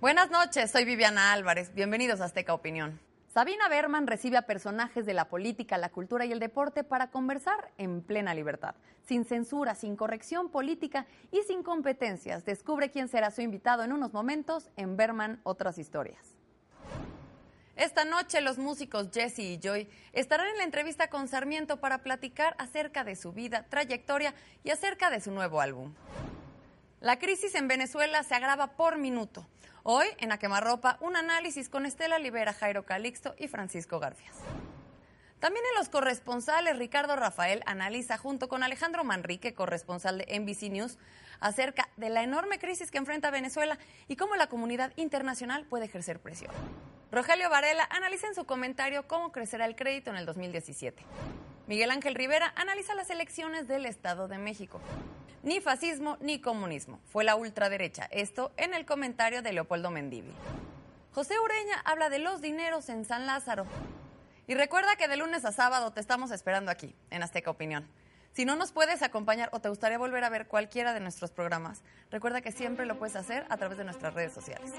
Buenas noches, soy Viviana Álvarez. Bienvenidos a Azteca Opinión. Sabina Berman recibe a personajes de la política, la cultura y el deporte para conversar en plena libertad, sin censura, sin corrección política y sin competencias. Descubre quién será su invitado en unos momentos en Berman Otras Historias. Esta noche los músicos Jesse y Joy estarán en la entrevista con Sarmiento para platicar acerca de su vida, trayectoria y acerca de su nuevo álbum. La crisis en Venezuela se agrava por minuto. Hoy, en A Quemarropa, un análisis con Estela Libera, Jairo Calixto y Francisco Garfias. También en los corresponsales, Ricardo Rafael analiza junto con Alejandro Manrique, corresponsal de NBC News, acerca de la enorme crisis que enfrenta Venezuela y cómo la comunidad internacional puede ejercer presión. Rogelio Varela analiza en su comentario cómo crecerá el crédito en el 2017. Miguel Ángel Rivera analiza las elecciones del Estado de México. Ni fascismo ni comunismo. Fue la ultraderecha. Esto en el comentario de Leopoldo Mendívil. José Ureña habla de los dineros en San Lázaro. Y recuerda que de lunes a sábado te estamos esperando aquí, en Azteca Opinión. Si no nos puedes acompañar o te gustaría volver a ver cualquiera de nuestros programas, recuerda que siempre lo puedes hacer a través de nuestras redes sociales.